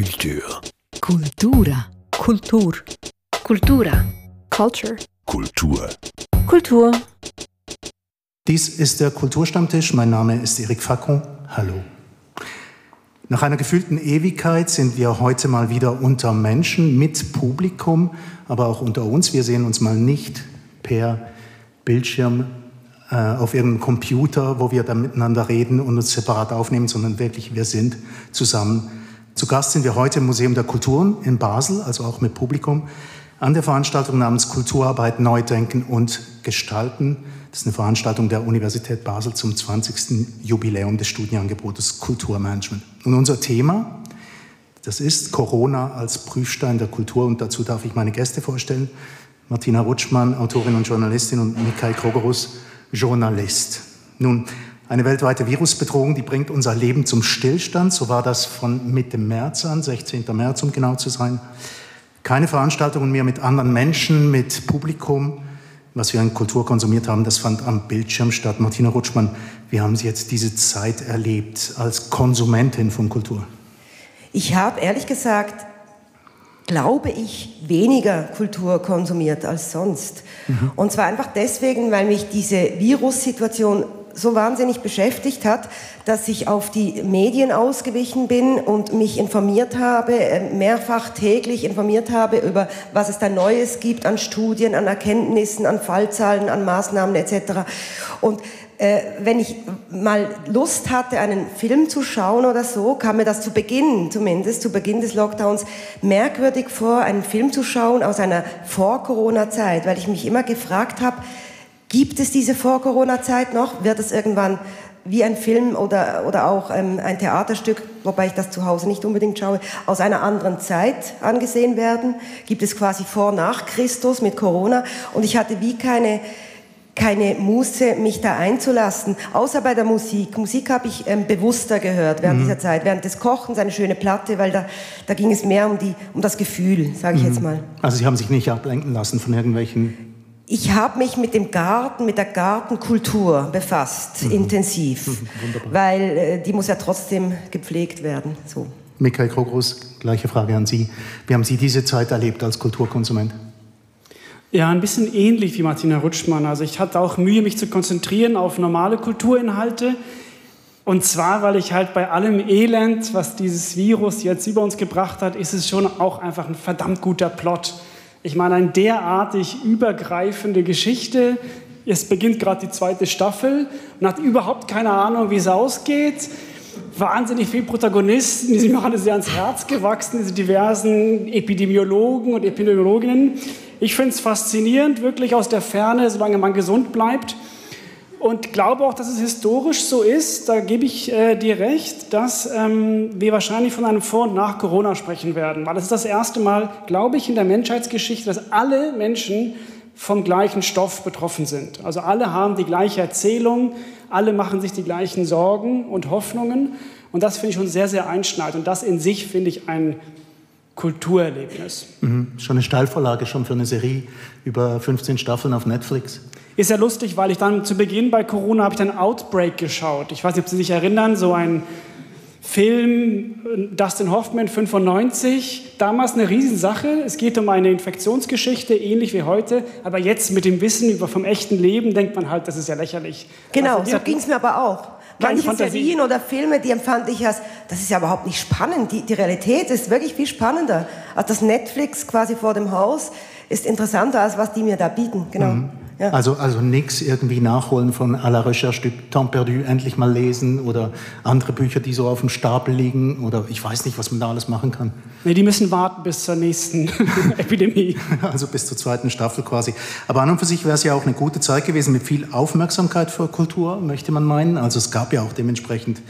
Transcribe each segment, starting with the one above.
Culture. Cultura. Kultur. Cultura. Culture. Kultur. Kultur. Dies ist der Kulturstammtisch. Mein Name ist Eric Facon. Hallo. Nach einer gefühlten Ewigkeit sind wir heute mal wieder unter Menschen mit Publikum, aber auch unter uns. Wir sehen uns mal nicht per Bildschirm äh, auf irgendeinem Computer, wo wir dann miteinander reden und uns separat aufnehmen, sondern wirklich wir sind zusammen. Zu Gast sind wir heute im Museum der Kulturen in Basel, also auch mit Publikum, an der Veranstaltung namens Kulturarbeit Neu Denken und Gestalten. Das ist eine Veranstaltung der Universität Basel zum 20. Jubiläum des Studienangebotes Kulturmanagement. Und unser Thema, das ist Corona als Prüfstein der Kultur. Und dazu darf ich meine Gäste vorstellen. Martina Rutschmann, Autorin und Journalistin und Mikhail Krogerus, Journalist. Nun, eine weltweite Virusbedrohung, die bringt unser Leben zum Stillstand. So war das von Mitte März an, 16. März, um genau zu sein. Keine Veranstaltungen mehr mit anderen Menschen, mit Publikum was wir an Kultur konsumiert haben, das fand am Bildschirm statt. Martina Rutschmann, wie haben Sie jetzt diese Zeit erlebt als Konsumentin von Kultur? Ich habe ehrlich gesagt, glaube ich, weniger Kultur konsumiert als sonst. Mhm. Und zwar einfach deswegen, weil mich diese Virussituation so wahnsinnig beschäftigt hat, dass ich auf die Medien ausgewichen bin und mich informiert habe, äh, mehrfach täglich informiert habe über, was es da Neues gibt an Studien, an Erkenntnissen, an Fallzahlen, an Maßnahmen etc. Und äh, wenn ich mal Lust hatte, einen Film zu schauen oder so, kam mir das zu Beginn, zumindest zu Beginn des Lockdowns, merkwürdig vor, einen Film zu schauen aus einer Vor-Corona-Zeit, weil ich mich immer gefragt habe, Gibt es diese Vor-Corona-Zeit noch? Wird es irgendwann wie ein Film oder, oder auch ähm, ein Theaterstück, wobei ich das zu Hause nicht unbedingt schaue, aus einer anderen Zeit angesehen werden? Gibt es quasi vor, nach Christus mit Corona? Und ich hatte wie keine, keine Muße, mich da einzulassen, außer bei der Musik. Musik habe ich ähm, bewusster gehört während mhm. dieser Zeit, während des Kochens, eine schöne Platte, weil da, da ging es mehr um, die, um das Gefühl, sage ich mhm. jetzt mal. Also Sie haben sich nicht ablenken lassen von irgendwelchen ich habe mich mit dem Garten, mit der Gartenkultur befasst, mhm. intensiv, mhm, Wunderbar. weil äh, die muss ja trotzdem gepflegt werden. So. Michael Krogrus, gleiche Frage an Sie. Wie haben Sie diese Zeit erlebt als Kulturkonsument? Ja, ein bisschen ähnlich wie Martina Rutschmann. Also ich hatte auch Mühe, mich zu konzentrieren auf normale Kulturinhalte. Und zwar, weil ich halt bei allem Elend, was dieses Virus jetzt über uns gebracht hat, ist es schon auch einfach ein verdammt guter Plot. Ich meine, eine derartig übergreifende Geschichte. Es beginnt gerade die zweite Staffel. Man hat überhaupt keine Ahnung, wie es ausgeht. Wahnsinnig viele Protagonisten, die sind mir alle sehr ans Herz gewachsen, diese diversen Epidemiologen und Epidemiologinnen. Ich finde es faszinierend, wirklich aus der Ferne, solange man gesund bleibt und glaube auch, dass es historisch so ist, da gebe ich äh, dir recht, dass ähm, wir wahrscheinlich von einem Vor- und Nach Corona sprechen werden. Weil es ist das erste Mal, glaube ich, in der Menschheitsgeschichte, dass alle Menschen vom gleichen Stoff betroffen sind. Also alle haben die gleiche Erzählung, alle machen sich die gleichen Sorgen und Hoffnungen. Und das finde ich schon sehr, sehr einschneidend. Und das in sich finde ich ein Kulturerlebnis. Mhm. Schon eine Steilvorlage schon für eine Serie über 15 Staffeln auf Netflix. Ist ja lustig, weil ich dann zu Beginn bei Corona habe ich dann Outbreak geschaut. Ich weiß nicht, ob Sie sich erinnern, so ein Film Dustin Hoffman 95, damals eine Riesensache. Es geht um eine Infektionsgeschichte, ähnlich wie heute, aber jetzt mit dem Wissen über vom echten Leben denkt man halt, das ist ja lächerlich. Genau, also, so ging es mir aber auch. Manche Fantasie. Serien oder Filme, die empfand ich als, das ist ja überhaupt nicht spannend. Die, die Realität ist wirklich viel spannender. Also das Netflix quasi vor dem Haus ist interessanter, als was die mir da bieten. Genau. Mhm. Ja. Also, also nichts irgendwie nachholen von à la Recherche du Temps perdu, endlich mal lesen oder andere Bücher, die so auf dem Stapel liegen oder ich weiß nicht, was man da alles machen kann. Nee, die müssen warten bis zur nächsten Epidemie. Also bis zur zweiten Staffel quasi. Aber an und für sich wäre es ja auch eine gute Zeit gewesen mit viel Aufmerksamkeit für Kultur, möchte man meinen. Also es gab ja auch dementsprechend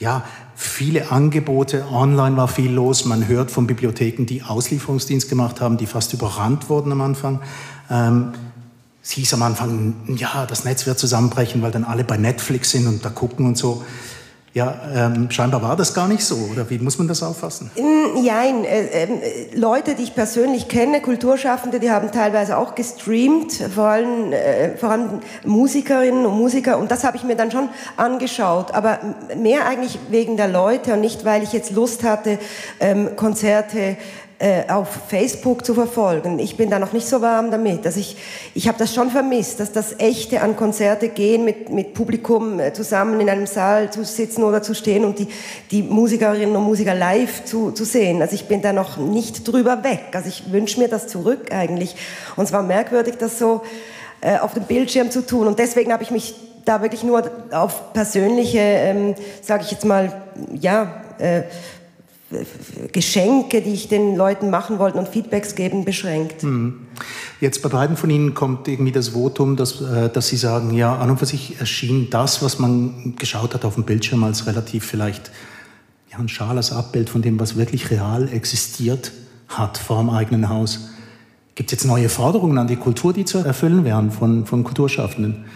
ja, viele Angebote, online war viel los. Man hört von Bibliotheken, die Auslieferungsdienst gemacht haben, die fast überrannt wurden am Anfang. Ähm, es hieß am Anfang, ja, das Netz wird zusammenbrechen, weil dann alle bei Netflix sind und da gucken und so. Ja, ähm, scheinbar war das gar nicht so, oder wie muss man das auffassen? Nein, äh, äh, Leute, die ich persönlich kenne, Kulturschaffende, die haben teilweise auch gestreamt, vor allem, äh, vor allem Musikerinnen und Musiker, und das habe ich mir dann schon angeschaut, aber mehr eigentlich wegen der Leute und nicht, weil ich jetzt Lust hatte, ähm, Konzerte äh, auf Facebook zu verfolgen. Ich bin da noch nicht so warm damit. Also ich, ich habe das schon vermisst, dass das Echte an Konzerte gehen, mit, mit Publikum äh, zusammen in einem Saal zu sitzen oder zu stehen und die, die Musikerinnen und Musiker live zu, zu sehen. Also ich bin da noch nicht drüber weg. Also ich wünsche mir das zurück eigentlich. Und es war merkwürdig, das so äh, auf dem Bildschirm zu tun. Und deswegen habe ich mich da wirklich nur auf persönliche, ähm, sage ich jetzt mal, ja, äh, Geschenke, die ich den Leuten machen wollte und Feedbacks geben, beschränkt. Mhm. Jetzt bei beiden von Ihnen kommt irgendwie das Votum, dass, äh, dass Sie sagen, ja, an und für sich erschien das, was man geschaut hat auf dem Bildschirm, als relativ vielleicht ja, ein schales Abbild von dem, was wirklich real existiert hat vor dem eigenen Haus. Gibt es jetzt neue Forderungen an die Kultur, die zu erfüllen wären von, von Kulturschaffenden?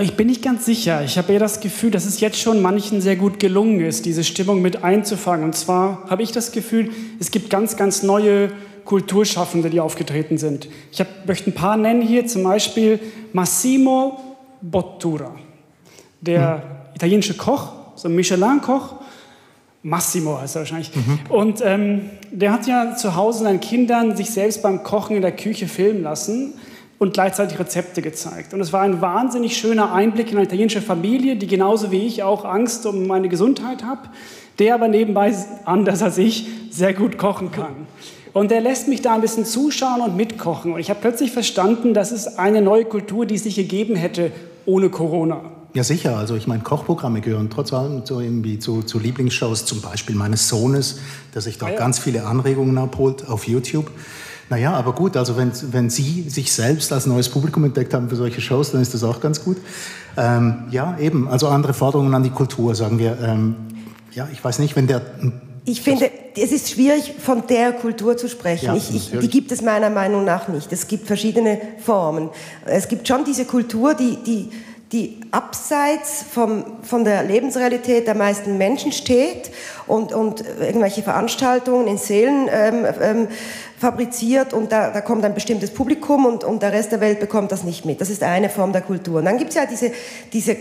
Ich bin nicht ganz sicher. Ich habe eher das Gefühl, dass es jetzt schon manchen sehr gut gelungen ist, diese Stimmung mit einzufangen. Und zwar habe ich das Gefühl, es gibt ganz, ganz neue Kulturschaffende, die aufgetreten sind. Ich hab, möchte ein paar nennen hier, zum Beispiel Massimo Bottura, der mhm. italienische Koch, so ein Michelin-Koch. Massimo heißt er wahrscheinlich. Mhm. Und ähm, der hat ja zu Hause seinen Kindern sich selbst beim Kochen in der Küche filmen lassen und gleichzeitig Rezepte gezeigt. Und es war ein wahnsinnig schöner Einblick in eine italienische Familie, die genauso wie ich auch Angst um meine Gesundheit hat, der aber nebenbei, anders als ich, sehr gut kochen kann. Und der lässt mich da ein bisschen zuschauen und mitkochen. Und ich habe plötzlich verstanden, dass es eine neue Kultur, die es nicht gegeben hätte ohne Corona. Ja, sicher. Also ich meine, Kochprogramme gehören trotz allem so irgendwie zu, zu Lieblingsshows, zum Beispiel meines Sohnes, der sich da ah, ja. ganz viele Anregungen abholt auf YouTube. Naja, aber gut, also wenn, wenn Sie sich selbst als neues Publikum entdeckt haben für solche Shows, dann ist das auch ganz gut. Ähm, ja, eben, also andere Forderungen an die Kultur, sagen wir. Ähm, ja, ich weiß nicht, wenn der... Ich finde, es ist schwierig, von der Kultur zu sprechen. Ja, ich, ich, die gibt es meiner Meinung nach nicht. Es gibt verschiedene Formen. Es gibt schon diese Kultur, die... die die abseits vom, von der Lebensrealität der meisten Menschen steht und, und irgendwelche Veranstaltungen in Seelen ähm, ähm, fabriziert und da, da kommt ein bestimmtes Publikum und, und der Rest der Welt bekommt das nicht mit. Das ist eine Form der Kultur. Und dann gibt es ja diese, diese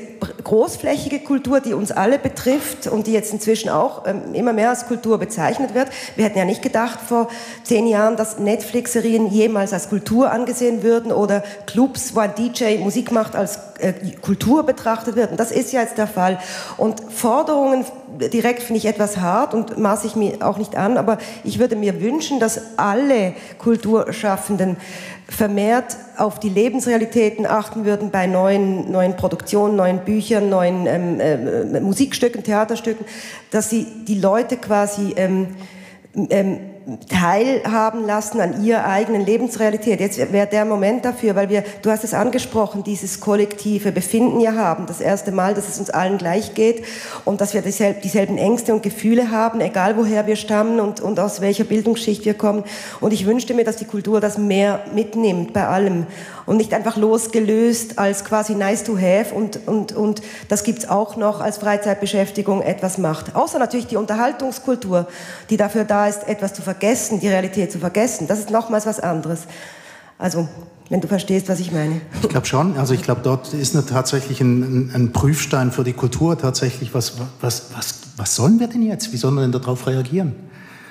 großflächige Kultur, die uns alle betrifft und die jetzt inzwischen auch ähm, immer mehr als Kultur bezeichnet wird. Wir hätten ja nicht gedacht vor zehn Jahren, dass Netflix-Serien jemals als Kultur angesehen würden oder Clubs, wo ein DJ Musik macht, als äh, Kultur betrachtet wird. Und das ist ja jetzt der Fall. Und Forderungen direkt finde ich etwas hart und maße ich mir auch nicht an, aber ich würde mir wünschen, dass alle Kulturschaffenden vermehrt auf die Lebensrealitäten achten würden bei neuen, neuen Produktionen, neuen Büchern, neuen ähm, äh, Musikstücken, Theaterstücken, dass sie die Leute quasi ähm, ähm, teilhaben lassen an ihrer eigenen Lebensrealität. Jetzt wäre der Moment dafür, weil wir, du hast es angesprochen, dieses kollektive Befinden ja haben. Das erste Mal, dass es uns allen gleich geht und dass wir dieselben Ängste und Gefühle haben, egal woher wir stammen und, und aus welcher Bildungsschicht wir kommen. Und ich wünschte mir, dass die Kultur das mehr mitnimmt bei allem und nicht einfach losgelöst als quasi nice to have und, und, und das gibt's auch noch als Freizeitbeschäftigung etwas macht. Außer natürlich die Unterhaltungskultur, die dafür da ist, etwas zu vergessen, die Realität zu vergessen. Das ist nochmals was anderes. Also, wenn du verstehst, was ich meine. Ich glaube schon. Also ich glaube, dort ist tatsächlich ein, ein, Prüfstein für die Kultur tatsächlich. Was, was, was, was sollen wir denn jetzt? Wie sollen wir denn darauf reagieren?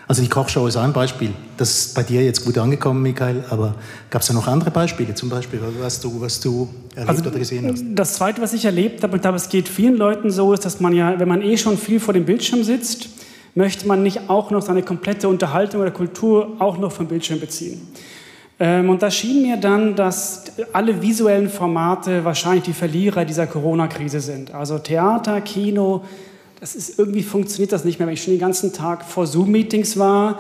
Also die Kochshow ist ein Beispiel. Das ist bei dir jetzt gut angekommen, Michael, aber gab es da noch andere Beispiele, zum Beispiel, was du, was du erlebt also, oder gesehen hast? Das Zweite, was ich erlebt habe, und glaube, es geht vielen Leuten so, ist, dass man ja, wenn man eh schon viel vor dem Bildschirm sitzt, möchte man nicht auch noch seine komplette Unterhaltung oder Kultur auch noch vom Bildschirm beziehen. Ähm, und da schien mir dann, dass alle visuellen Formate wahrscheinlich die Verlierer dieser Corona-Krise sind. Also Theater, Kino, das ist irgendwie funktioniert das nicht mehr, wenn ich schon den ganzen Tag vor Zoom-Meetings war,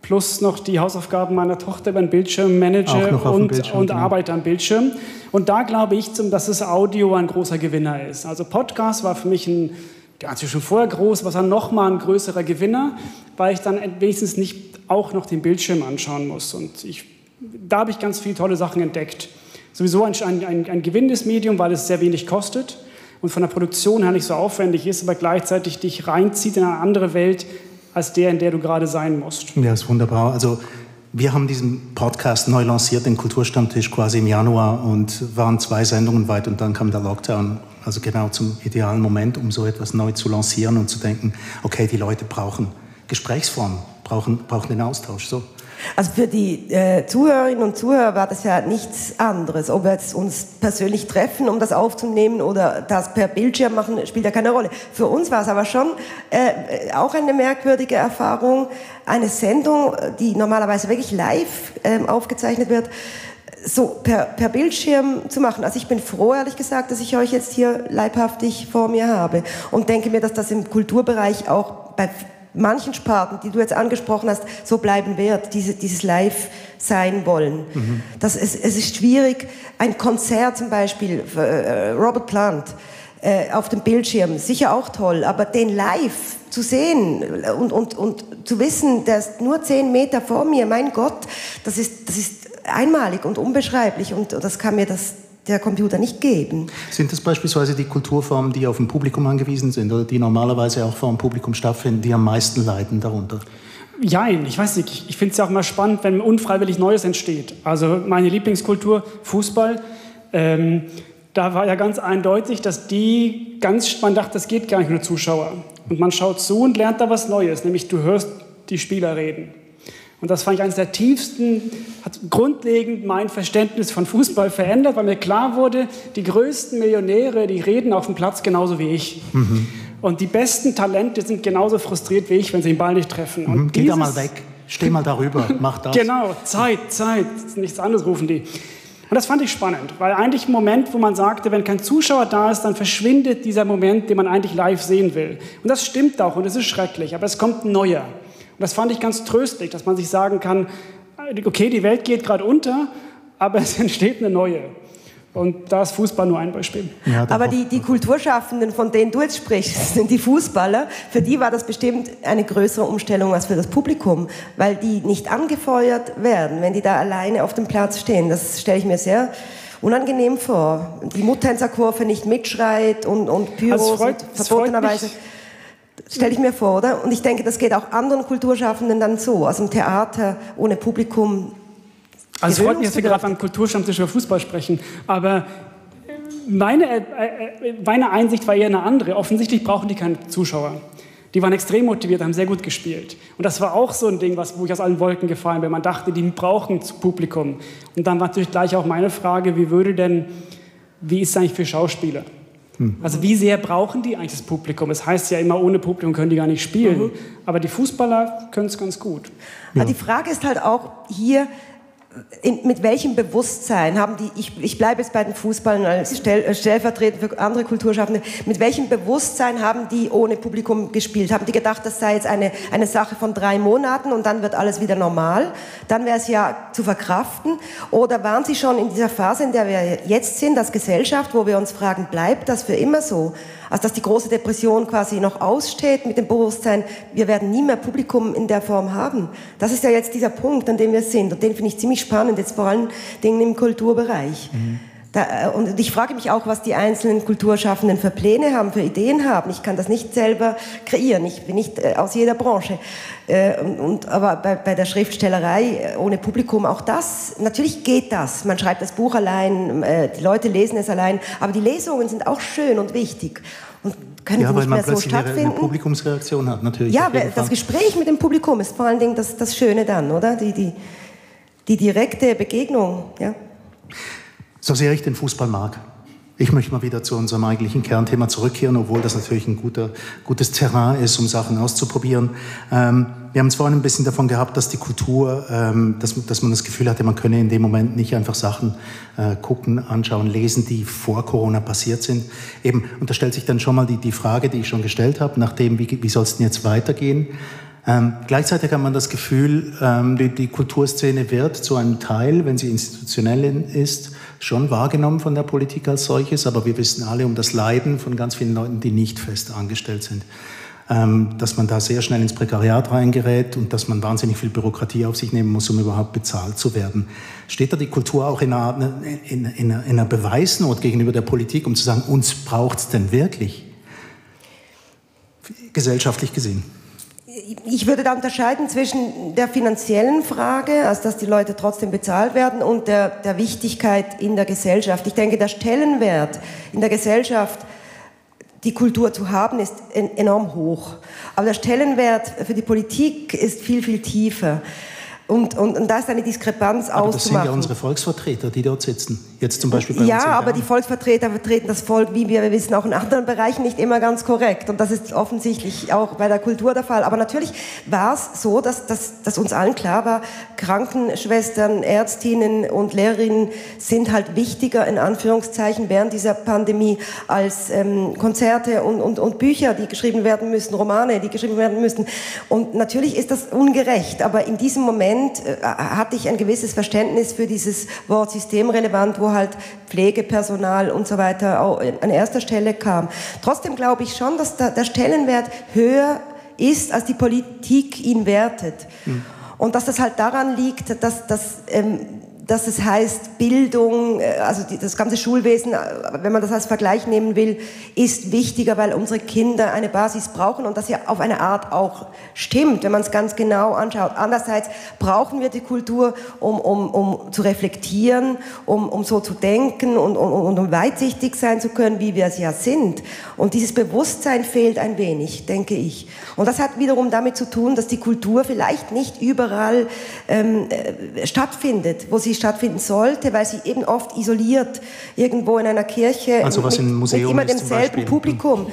plus noch die Hausaufgaben meiner Tochter den Bildschirm manage und, Bildschirm, und genau. arbeite am Bildschirm. Und da glaube ich, dass das Audio ein großer Gewinner ist. Also Podcast war für mich ein, der hat schon vorher groß, was dann nochmal ein größerer Gewinner, weil ich dann wenigstens nicht auch noch den Bildschirm anschauen muss. Und ich, da habe ich ganz viele tolle Sachen entdeckt. Sowieso ein, ein, ein gewinnendes Medium, weil es sehr wenig kostet und von der Produktion her nicht so aufwendig ist, aber gleichzeitig dich reinzieht in eine andere Welt als der, in der du gerade sein musst. Ja, ist wunderbar. Also wir haben diesen Podcast neu lanciert, den Kulturstammtisch quasi im Januar und waren zwei Sendungen weit und dann kam der Lockdown. Also genau zum idealen Moment, um so etwas neu zu lancieren und zu denken, okay, die Leute brauchen Gesprächsformen, brauchen, brauchen den Austausch. So. Also für die äh, Zuhörerinnen und Zuhörer war das ja nichts anderes. Ob wir jetzt uns persönlich treffen, um das aufzunehmen oder das per Bildschirm machen, spielt ja keine Rolle. Für uns war es aber schon äh, auch eine merkwürdige Erfahrung, eine Sendung, die normalerweise wirklich live äh, aufgezeichnet wird, so per, per Bildschirm zu machen. Also ich bin froh, ehrlich gesagt, dass ich euch jetzt hier leibhaftig vor mir habe und denke mir, dass das im Kulturbereich auch bei manchen Sparten, die du jetzt angesprochen hast, so bleiben wird, diese, dieses Live sein wollen. Mhm. Das, es, es ist schwierig, ein Konzert zum Beispiel, äh, Robert Plant, äh, auf dem Bildschirm, sicher auch toll, aber den live zu sehen und, und, und zu wissen, der ist nur zehn Meter vor mir, mein Gott, das ist, das ist einmalig und unbeschreiblich und das kann mir das der Computer nicht geben. Sind das beispielsweise die Kulturformen, die auf ein Publikum angewiesen sind oder die normalerweise auch vor einem Publikum stattfinden, die am meisten leiden darunter? Jein, ich weiß nicht. Ich finde es ja auch mal spannend, wenn unfreiwillig Neues entsteht. Also meine Lieblingskultur, Fußball. Ähm, da war ja ganz eindeutig, dass die ganz, man dachte, das geht gar nicht ohne Zuschauer. Und man schaut zu und lernt da was Neues, nämlich du hörst die Spieler reden. Und das fand ich eines der tiefsten, hat grundlegend mein Verständnis von Fußball verändert, weil mir klar wurde, die größten Millionäre, die reden auf dem Platz genauso wie ich. Mhm. Und die besten Talente sind genauso frustriert wie ich, wenn sie den Ball nicht treffen. Und mhm. Geh da mal weg, steh mal darüber, mach das. genau, Zeit, Zeit, nichts anderes rufen die. Und das fand ich spannend, weil eigentlich ein Moment, wo man sagte, wenn kein Zuschauer da ist, dann verschwindet dieser Moment, den man eigentlich live sehen will. Und das stimmt auch und es ist schrecklich, aber es kommt ein neuer. Und das fand ich ganz tröstlich, dass man sich sagen kann, okay, die Welt geht gerade unter, aber es entsteht eine neue. Und da ist Fußball nur ein Beispiel. Ja, Aber die, die Kulturschaffenden, von denen du jetzt sprichst, sind die Fußballer. Für die war das bestimmt eine größere Umstellung als für das Publikum, weil die nicht angefeuert werden, wenn die da alleine auf dem Platz stehen. Das stelle ich mir sehr unangenehm vor. Die Muttänzerkurve nicht mitschreit und, und Pyros also freut, verbotenerweise stelle ich mir vor, oder? Und ich denke, das geht auch anderen Kulturschaffenden dann so. Also im Theater ohne Publikum. Also es freut mich, dass wir gerade beim Kulturstammtisch über Fußball sprechen. Aber meine, äh, äh, meine Einsicht war eher eine andere. Offensichtlich brauchen die keine Zuschauer. Die waren extrem motiviert, haben sehr gut gespielt. Und das war auch so ein Ding, was, wo ich aus allen Wolken gefallen bin. Man dachte, die brauchen Publikum. Und dann war natürlich gleich auch meine Frage, wie würde denn, wie ist es eigentlich für Schauspieler? Hm. Also wie sehr brauchen die eigentlich das Publikum? Es heißt ja immer, ohne Publikum können die gar nicht spielen. Mhm. Aber die Fußballer können es ganz gut. Ja. Die Frage ist halt auch hier, in, mit welchem Bewusstsein haben die, ich, ich bleibe jetzt bei den Fußballern als stell, äh, stellvertretend für andere Kulturschaffende, mit welchem Bewusstsein haben die ohne Publikum gespielt? Haben die gedacht, das sei jetzt eine, eine Sache von drei Monaten und dann wird alles wieder normal? Dann wäre es ja zu verkraften. Oder waren sie schon in dieser Phase, in der wir jetzt sind, als Gesellschaft, wo wir uns fragen, bleibt das für immer so? Also dass die große Depression quasi noch aussteht mit dem Bewusstsein, wir werden nie mehr Publikum in der Form haben. Das ist ja jetzt dieser Punkt, an dem wir sind. Und den finde ich ziemlich spannend, jetzt vor allen Dingen im Kulturbereich. Mhm. Da, äh, und ich frage mich auch, was die einzelnen Kulturschaffenden für Pläne haben, für Ideen haben. Ich kann das nicht selber kreieren. Ich bin nicht äh, aus jeder Branche. Äh, und, und, aber bei, bei, der Schriftstellerei ohne Publikum auch das. Natürlich geht das. Man schreibt das Buch allein, die Leute lesen es allein. Aber die Lesungen sind auch schön und wichtig. Und können ja, nicht mehr so stattfinden. Eine Publikumsreaktion hat natürlich. Ja, das Gespräch mit dem Publikum ist vor allen Dingen das, das Schöne dann, oder? Die, die, die direkte Begegnung. Ja so sehr ich den Fußball mag. Ich möchte mal wieder zu unserem eigentlichen Kernthema zurückkehren, obwohl das natürlich ein guter, gutes Terrain ist, um Sachen auszuprobieren. Ähm, wir haben es vorhin ein bisschen davon gehabt, dass die Kultur, ähm, dass, dass, man das Gefühl hatte, man könne in dem Moment nicht einfach Sachen äh, gucken, anschauen, lesen, die vor Corona passiert sind. Eben, und da stellt sich dann schon mal die, die Frage, die ich schon gestellt habe, nach dem, wie, wie soll es denn jetzt weitergehen? Ähm, gleichzeitig hat man das Gefühl, ähm, die, die Kulturszene wird zu einem Teil, wenn sie institutionell ist, schon wahrgenommen von der Politik als solches, aber wir wissen alle um das Leiden von ganz vielen Leuten, die nicht fest angestellt sind. ähm, dass man da sehr schnell ins Prekariat reingerät und dass man wahnsinnig viel Bürokratie auf sich nehmen muss, um überhaupt bezahlt zu werden. Steht da die Kultur auch in einer, in, in in einer Beweisnot gegenüber der Politik, um zu sagen, uns braucht es denn wirklich? Gesellschaftlich gesehen ich würde da unterscheiden zwischen der finanziellen Frage, also dass die Leute trotzdem bezahlt werden, und der, der Wichtigkeit in der Gesellschaft. Ich denke, der Stellenwert in der Gesellschaft, die Kultur zu haben, ist enorm hoch. Aber der Stellenwert für die Politik ist viel, viel tiefer. Und, und, und da ist eine Diskrepanz aber auszumachen. Das sind ja unsere Volksvertreter, die dort sitzen. Jetzt zum Beispiel bei ja, uns aber die Volksvertreter vertreten das Volk, wie wir wissen, auch in anderen Bereichen nicht immer ganz korrekt. Und das ist offensichtlich auch bei der Kultur der Fall. Aber natürlich war es so, dass, dass, dass uns allen klar war, Krankenschwestern, Ärztinnen und Lehrerinnen sind halt wichtiger, in Anführungszeichen, während dieser Pandemie als ähm, Konzerte und, und, und Bücher, die geschrieben werden müssen, Romane, die geschrieben werden müssen. Und natürlich ist das ungerecht. Aber in diesem Moment Moment äh, hatte ich ein gewisses Verständnis für dieses Wort systemrelevant, wo halt Pflegepersonal und so weiter an erster Stelle kam. Trotzdem glaube ich schon, dass der Stellenwert höher ist, als die Politik ihn wertet. Mhm. Und dass das halt daran liegt, dass, dass ähm, dass es heißt, Bildung, äh, also das ganze Schulwesen, äh, wenn man das als Vergleich nehmen will, ist wichtiger, weil unsere Kinder eine Basis brauchen und das ja auf eine Art auch stimmt, wenn man es ganz genau anschaut. Andererseits brauchen wir die Kultur, um, um, um zu reflektieren, um, um so zu denken und, und, und um weitsichtig sein zu können, wie wir es ja sind. Und dieses Bewusstsein fehlt ein wenig, denke ich. Und das hat wiederum damit zu tun, dass die Kultur vielleicht nicht überall ähm, äh, stattfindet, wo sie stattfinden sollte, weil sie eben oft isoliert irgendwo in einer Kirche also was mit, mit immer demselben Publikum.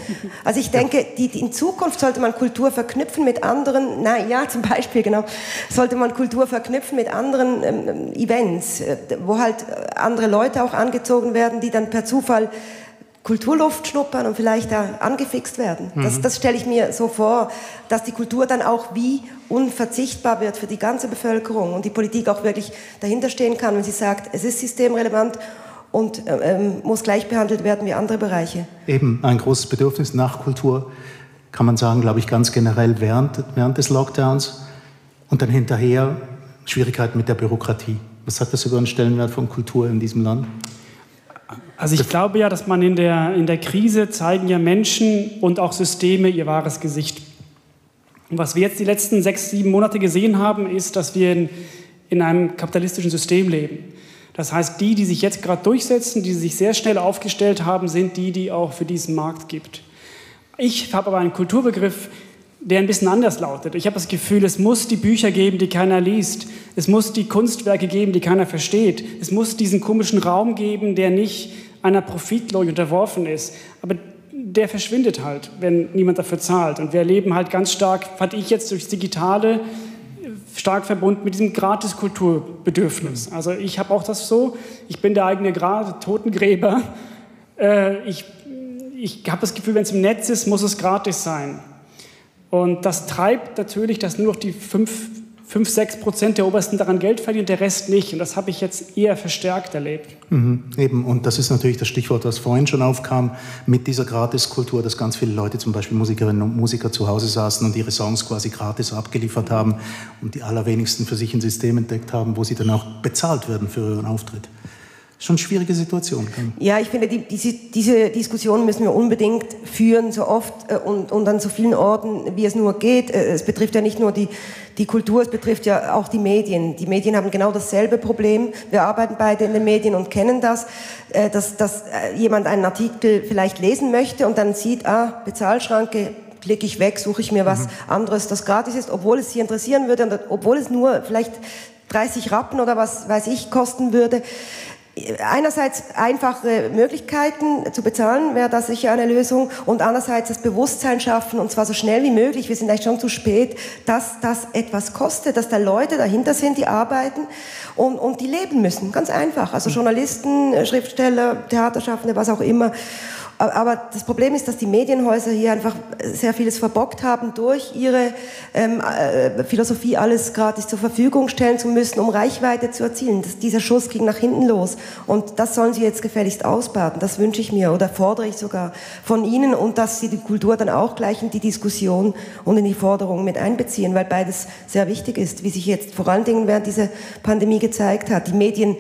Also ich denke, die, die, in Zukunft sollte man Kultur verknüpfen mit anderen, na ja, zum Beispiel genau, sollte man Kultur verknüpfen mit anderen ähm, Events, äh, wo halt andere Leute auch angezogen werden, die dann per Zufall Kulturluft schnuppern und vielleicht da angefixt werden. Mhm. Das, das stelle ich mir so vor, dass die Kultur dann auch wie unverzichtbar wird für die ganze Bevölkerung und die Politik auch wirklich dahinter stehen kann, wenn sie sagt, es ist systemrelevant und ähm, muss gleich behandelt werden wie andere Bereiche. Eben ein großes Bedürfnis nach Kultur, kann man sagen, glaube ich, ganz generell während, während des Lockdowns und dann hinterher Schwierigkeiten mit der Bürokratie. Was sagt das über den Stellenwert von Kultur in diesem Land? Also ich glaube ja, dass man in der, in der Krise zeigen ja Menschen und auch Systeme ihr wahres Gesicht. Und was wir jetzt die letzten sechs, sieben Monate gesehen haben, ist, dass wir in, in einem kapitalistischen System leben. Das heißt, die, die sich jetzt gerade durchsetzen, die sich sehr schnell aufgestellt haben, sind die, die auch für diesen Markt gibt. Ich habe aber einen Kulturbegriff, der ein bisschen anders lautet. Ich habe das Gefühl, es muss die Bücher geben, die keiner liest. Es muss die Kunstwerke geben, die keiner versteht. Es muss diesen komischen Raum geben, der nicht einer Profitlogik unterworfen ist. Aber der verschwindet halt, wenn niemand dafür zahlt. Und wir erleben halt ganz stark, fand ich jetzt durchs Digitale, stark verbunden mit diesem Gratis-Kulturbedürfnis. Also ich habe auch das so, ich bin der eigene Gra Totengräber. Äh, ich ich habe das Gefühl, wenn es im Netz ist, muss es gratis sein. Und das treibt natürlich, dass nur noch die 5, 5 6 Prozent der Obersten daran Geld verdienen, der Rest nicht. Und das habe ich jetzt eher verstärkt erlebt. Mhm, eben, und das ist natürlich das Stichwort, was vorhin schon aufkam, mit dieser Gratiskultur, dass ganz viele Leute, zum Beispiel Musikerinnen und Musiker, zu Hause saßen und ihre Songs quasi gratis abgeliefert haben und die allerwenigsten für sich ein System entdeckt haben, wo sie dann auch bezahlt werden für ihren Auftritt schon schwierige Situation. Ja, ich finde, die, diese, diese, Diskussion müssen wir unbedingt führen, so oft äh, und, und, an so vielen Orten, wie es nur geht. Äh, es betrifft ja nicht nur die, die Kultur, es betrifft ja auch die Medien. Die Medien haben genau dasselbe Problem. Wir arbeiten beide in den Medien und kennen das, äh, dass, dass jemand einen Artikel vielleicht lesen möchte und dann sieht, ah, Bezahlschranke, klicke ich weg, suche ich mir was mhm. anderes, das gratis ist, obwohl es Sie interessieren würde und obwohl es nur vielleicht 30 Rappen oder was weiß ich kosten würde einerseits einfache Möglichkeiten zu bezahlen, wäre das sicher eine Lösung und andererseits das Bewusstsein schaffen und zwar so schnell wie möglich, wir sind eigentlich schon zu spät, dass das etwas kostet, dass da Leute dahinter sind, die arbeiten und, und die leben müssen, ganz einfach. Also Journalisten, Schriftsteller, Theaterschaffende, was auch immer. Aber das Problem ist, dass die Medienhäuser hier einfach sehr vieles verbockt haben, durch ihre ähm, äh, Philosophie alles gratis zur Verfügung stellen zu müssen, um Reichweite zu erzielen. Das, dieser Schuss ging nach hinten los. Und das sollen sie jetzt gefälligst ausbaden. Das wünsche ich mir oder fordere ich sogar von Ihnen und dass Sie die Kultur dann auch gleich in die Diskussion und in die Forderungen mit einbeziehen, weil beides sehr wichtig ist, wie sich jetzt vor allen Dingen während dieser Pandemie gezeigt hat. Die Medien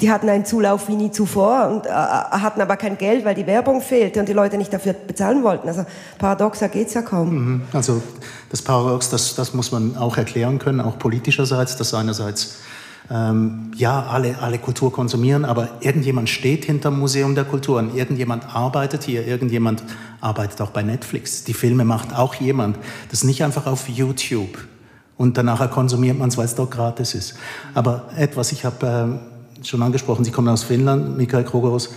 die hatten einen Zulauf wie nie zuvor und äh, hatten aber kein Geld, weil die Werbung fehlte und die Leute nicht dafür bezahlen wollten. Also paradoxer geht es ja kaum. Mhm. Also das Paradox, das, das muss man auch erklären können, auch politischerseits, dass einerseits ähm, ja, alle, alle Kultur konsumieren, aber irgendjemand steht hinter dem Museum der Kultur und irgendjemand arbeitet hier, irgendjemand arbeitet auch bei Netflix. Die Filme macht auch jemand. Das ist nicht einfach auf YouTube und danach konsumiert man es, weil es dort gratis ist. Aber etwas, ich habe... Ähm, schon angesprochen, Sie kommen aus Finnland, Michael Krogerus.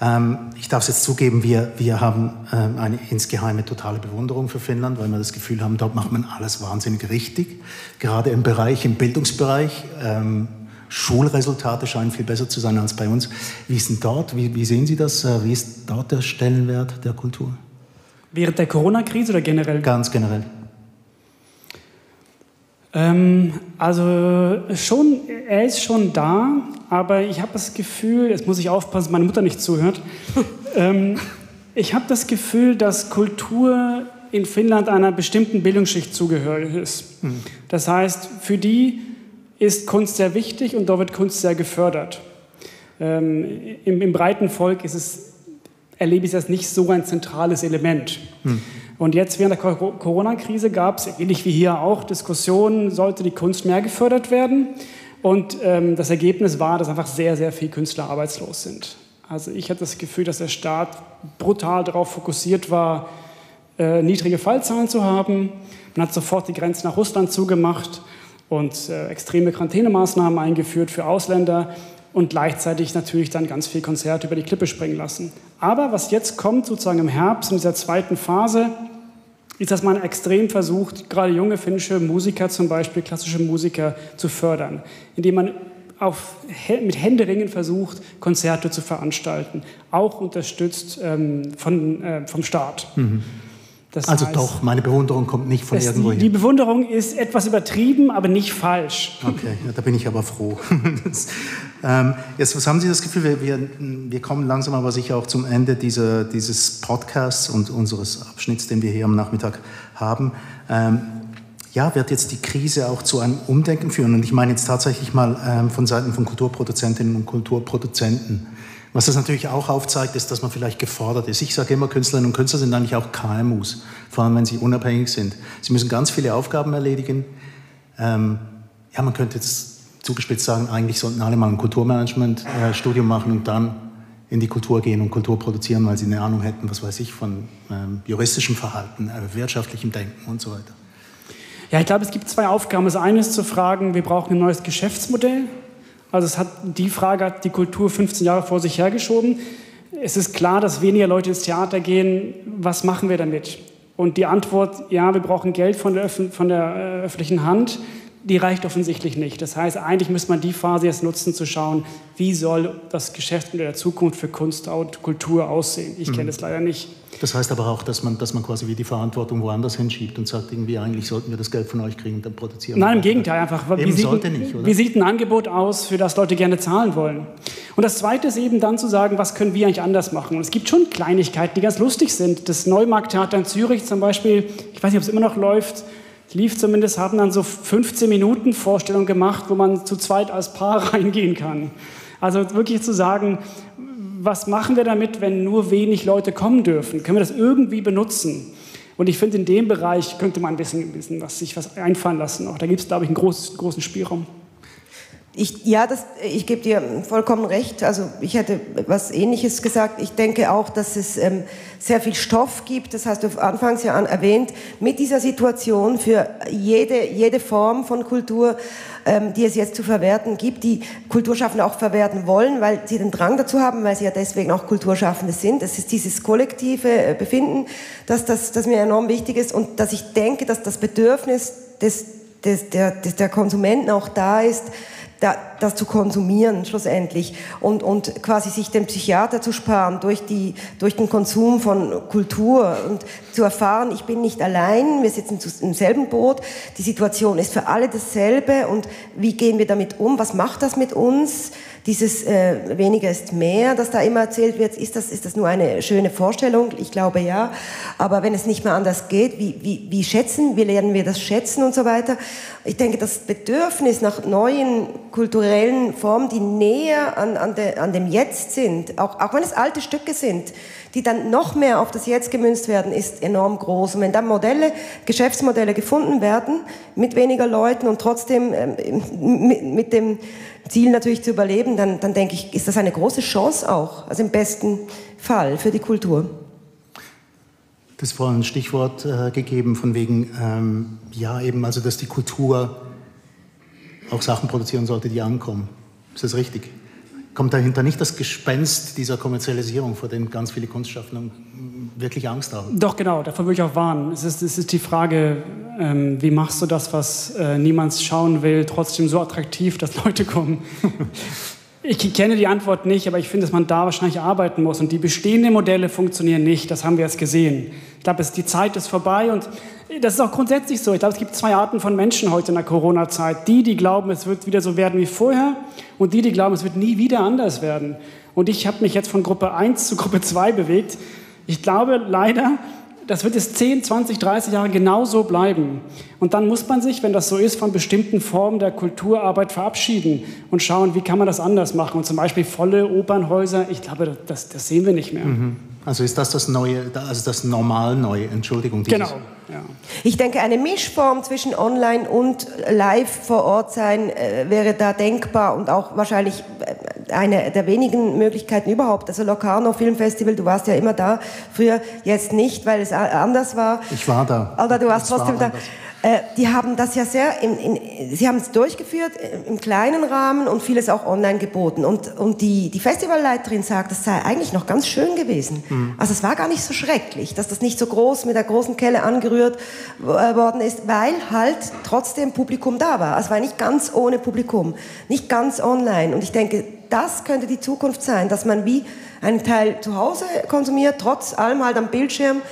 Ähm, ich darf es jetzt zugeben, wir, wir haben ähm, eine insgeheime totale Bewunderung für Finnland, weil wir das Gefühl haben, dort macht man alles wahnsinnig richtig. Gerade im Bereich, im Bildungsbereich. Ähm, Schulresultate scheinen viel besser zu sein als bei uns. Wie ist denn dort? Wie, wie sehen Sie das? Äh, wie ist dort der Stellenwert der Kultur? Während der Corona-Krise oder generell? Ganz generell. Ähm, also schon, er ist schon da, aber ich habe das Gefühl, jetzt muss ich aufpassen, dass meine Mutter nicht zuhört. ähm, ich habe das Gefühl, dass Kultur in Finnland einer bestimmten Bildungsschicht zugehörig ist. Mhm. Das heißt, für die ist Kunst sehr wichtig und dort wird Kunst sehr gefördert. Ähm, im, im, breiten Volk ist es, erlebe ich das nicht so ein zentrales Element. Mhm. Und jetzt während der Corona-Krise gab es, ähnlich wie hier auch, Diskussionen, sollte die Kunst mehr gefördert werden. Und ähm, das Ergebnis war, dass einfach sehr, sehr viele Künstler arbeitslos sind. Also ich hatte das Gefühl, dass der Staat brutal darauf fokussiert war, äh, niedrige Fallzahlen zu haben. Man hat sofort die Grenze nach Russland zugemacht und äh, extreme Quarantänemaßnahmen eingeführt für Ausländer und gleichzeitig natürlich dann ganz viel Konzerte über die Klippe springen lassen. Aber was jetzt kommt, sozusagen im Herbst, in dieser zweiten Phase, ist, dass man extrem versucht, gerade junge finnische Musiker zum Beispiel, klassische Musiker zu fördern, indem man auf, mit Händeringen versucht, Konzerte zu veranstalten, auch unterstützt ähm, von, äh, vom Staat. Mhm. Das also heißt, doch, meine Bewunderung kommt nicht von irgendwo Die Bewunderung ist etwas übertrieben, aber nicht falsch. Okay, ja, da bin ich aber froh. das, ähm, jetzt, was haben Sie das Gefühl, wir, wir, wir, kommen langsam aber sicher auch zum Ende dieser, dieses Podcasts und unseres Abschnitts, den wir hier am Nachmittag haben. Ähm, ja, wird jetzt die Krise auch zu einem Umdenken führen? Und ich meine jetzt tatsächlich mal ähm, von Seiten von Kulturproduzentinnen und Kulturproduzenten. Was das natürlich auch aufzeigt, ist, dass man vielleicht gefordert ist. Ich sage immer, Künstlerinnen und Künstler sind eigentlich auch KMUs, vor allem wenn sie unabhängig sind. Sie müssen ganz viele Aufgaben erledigen. Ähm, ja, man könnte jetzt zugespitzt sagen, eigentlich sollten alle mal ein Kulturmanagement-Studium machen und dann in die Kultur gehen und Kultur produzieren, weil sie eine Ahnung hätten, was weiß ich, von ähm, juristischem Verhalten, äh, wirtschaftlichem Denken und so weiter. Ja, ich glaube, es gibt zwei Aufgaben. Das eine ist zu fragen, wir brauchen ein neues Geschäftsmodell also es hat, die Frage hat die Kultur 15 Jahre vor sich hergeschoben. Es ist klar, dass weniger Leute ins Theater gehen. Was machen wir damit? Und die Antwort, ja, wir brauchen Geld von der, von der äh, öffentlichen Hand die reicht offensichtlich nicht. Das heißt, eigentlich müsste man die Phase jetzt nutzen, zu schauen, wie soll das Geschäftsmodell der Zukunft für Kunst und Kultur aussehen. Ich kenne mhm. das leider nicht. Das heißt aber auch, dass man, dass man quasi wie die Verantwortung woanders hinschiebt und sagt, irgendwie eigentlich sollten wir das Geld von euch kriegen und dann produzieren. Nein, im Gegenteil, einfach. Wie sieht, nicht, wie sieht ein Angebot aus, für das Leute gerne zahlen wollen? Und das Zweite ist eben dann zu sagen, was können wir eigentlich anders machen? Und es gibt schon Kleinigkeiten, die ganz lustig sind. Das Neumarkttheater in Zürich zum Beispiel, ich weiß nicht, ob es immer noch läuft, lief zumindest, haben dann so 15 Minuten Vorstellung gemacht, wo man zu zweit als Paar reingehen kann. Also wirklich zu sagen, was machen wir damit, wenn nur wenig Leute kommen dürfen? Können wir das irgendwie benutzen? Und ich finde, in dem Bereich könnte man ein bisschen, ein bisschen was, sich was einfallen lassen. Auch da gibt es, glaube ich, einen groß, großen Spielraum. Ich, ja, das, ich gebe dir vollkommen recht. Also ich hätte was Ähnliches gesagt. Ich denke auch, dass es ähm, sehr viel Stoff gibt. Das hast du anfangs ja erwähnt. Mit dieser Situation für jede, jede Form von Kultur, ähm, die es jetzt zu verwerten gibt, die Kulturschaffende auch verwerten wollen, weil sie den Drang dazu haben, weil sie ja deswegen auch Kulturschaffende sind. Es ist dieses kollektive äh, Befinden, dass das, das mir enorm wichtig ist und dass ich denke, dass das Bedürfnis des, des, der, des, der Konsumenten auch da ist, da, das zu konsumieren schlussendlich und, und quasi sich den Psychiater zu sparen durch, die, durch den Konsum von Kultur und zu erfahren, ich bin nicht allein, wir sitzen im selben Boot, die Situation ist für alle dasselbe und wie gehen wir damit um, was macht das mit uns? Dieses äh, weniger ist mehr, das da immer erzählt wird, ist das, ist das nur eine schöne Vorstellung? Ich glaube ja. Aber wenn es nicht mehr anders geht, wie, wie, wie schätzen, wie lernen wir das schätzen und so weiter? Ich denke, das Bedürfnis nach neuen kulturellen Formen, die näher an, an, de, an dem Jetzt sind, auch, auch wenn es alte Stücke sind, die dann noch mehr auf das Jetzt gemünzt werden, ist enorm groß. Und wenn dann Modelle, Geschäftsmodelle gefunden werden, mit weniger Leuten und trotzdem ähm, mit, mit dem Ziel natürlich zu überleben, dann, dann denke ich, ist das eine große Chance auch, also im besten Fall für die Kultur. Das vorhin ein Stichwort äh, gegeben von wegen, ähm, ja eben, also dass die Kultur auch Sachen produzieren sollte, die ankommen. Ist das richtig? Kommt dahinter nicht das Gespenst dieser Kommerzialisierung, vor dem ganz viele Kunstschaffende wirklich Angst haben? Doch, genau, davor würde ich auch warnen. Es ist, es ist die Frage, ähm, wie machst du das, was äh, niemand schauen will, trotzdem so attraktiv, dass Leute kommen? Ich kenne die Antwort nicht, aber ich finde, dass man da wahrscheinlich arbeiten muss. Und die bestehenden Modelle funktionieren nicht, das haben wir jetzt gesehen. Ich glaube, die Zeit ist vorbei und das ist auch grundsätzlich so. Ich glaube, es gibt zwei Arten von Menschen heute in der Corona-Zeit. Die, die glauben, es wird wieder so werden wie vorher und die, die glauben, es wird nie wieder anders werden. Und ich habe mich jetzt von Gruppe 1 zu Gruppe 2 bewegt. Ich glaube leider, das wird es 10, 20, 30 Jahre genauso bleiben. Und dann muss man sich, wenn das so ist, von bestimmten Formen der Kulturarbeit verabschieden und schauen, wie kann man das anders machen. Und zum Beispiel volle Opernhäuser, ich glaube, das, das sehen wir nicht mehr. Mhm. Also ist das das neue, also das normal neue, Entschuldigung. Genau. Ja. Ich denke, eine Mischform zwischen Online und Live vor Ort sein äh, wäre da denkbar und auch wahrscheinlich äh, eine der wenigen Möglichkeiten überhaupt. Also Locarno Filmfestival, du warst ja immer da, früher jetzt nicht, weil es anders war. Ich war da. Oder du warst trotzdem da. Anders. Äh, die haben das ja sehr, in, in, sie haben es durchgeführt äh, im kleinen Rahmen und vieles auch online geboten. Und, und die, die Festivalleiterin sagt, das sei eigentlich noch ganz schön gewesen. Mhm. Also es war gar nicht so schrecklich, dass das nicht so groß mit der großen Kelle angerührt äh, worden ist, weil halt trotzdem Publikum da war. Also es war nicht ganz ohne Publikum, nicht ganz online. Und ich denke, das könnte die Zukunft sein, dass man wie einen Teil zu Hause konsumiert, trotz allem halt am Bildschirm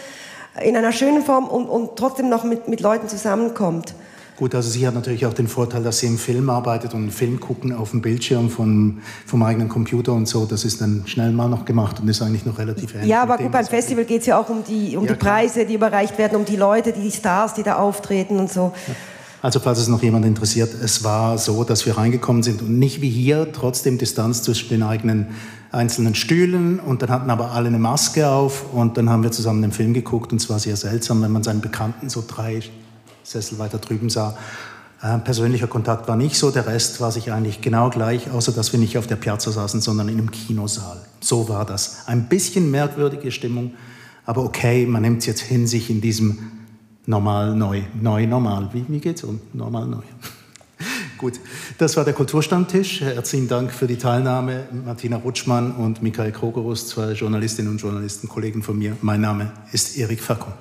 in einer schönen Form und, und trotzdem noch mit, mit Leuten zusammenkommt. Gut, also sie hat natürlich auch den Vorteil, dass sie im Film arbeitet und einen Film gucken auf dem Bildschirm vom, vom eigenen Computer und so. Das ist dann schnell mal noch gemacht und ist eigentlich noch relativ ähnlich. Ja, aber gut, beim Festival geht es ja auch um die, um ja, die Preise, die überreicht werden, um die Leute, die Stars, die da auftreten und so. Ja. Also falls es noch jemand interessiert, es war so, dass wir reingekommen sind und nicht wie hier, trotzdem Distanz zwischen den eigenen einzelnen Stühlen und dann hatten aber alle eine Maske auf und dann haben wir zusammen den Film geguckt und es war sehr seltsam, wenn man seinen Bekannten so drei Sessel weiter drüben sah. Äh, persönlicher Kontakt war nicht so, der Rest war sich eigentlich genau gleich, außer dass wir nicht auf der Piazza saßen, sondern in einem Kinosaal. So war das. Ein bisschen merkwürdige Stimmung, aber okay, man nimmt es jetzt hin, sich in diesem normal, neu, neu, normal. Wie, wie es um? Normal, neu. Gut, das war der Kulturstammtisch. Herzlichen Dank für die Teilnahme, Martina Rutschmann und Michael Krogerus, zwei Journalistinnen und Journalisten, Kollegen von mir. Mein Name ist Erik Fackung.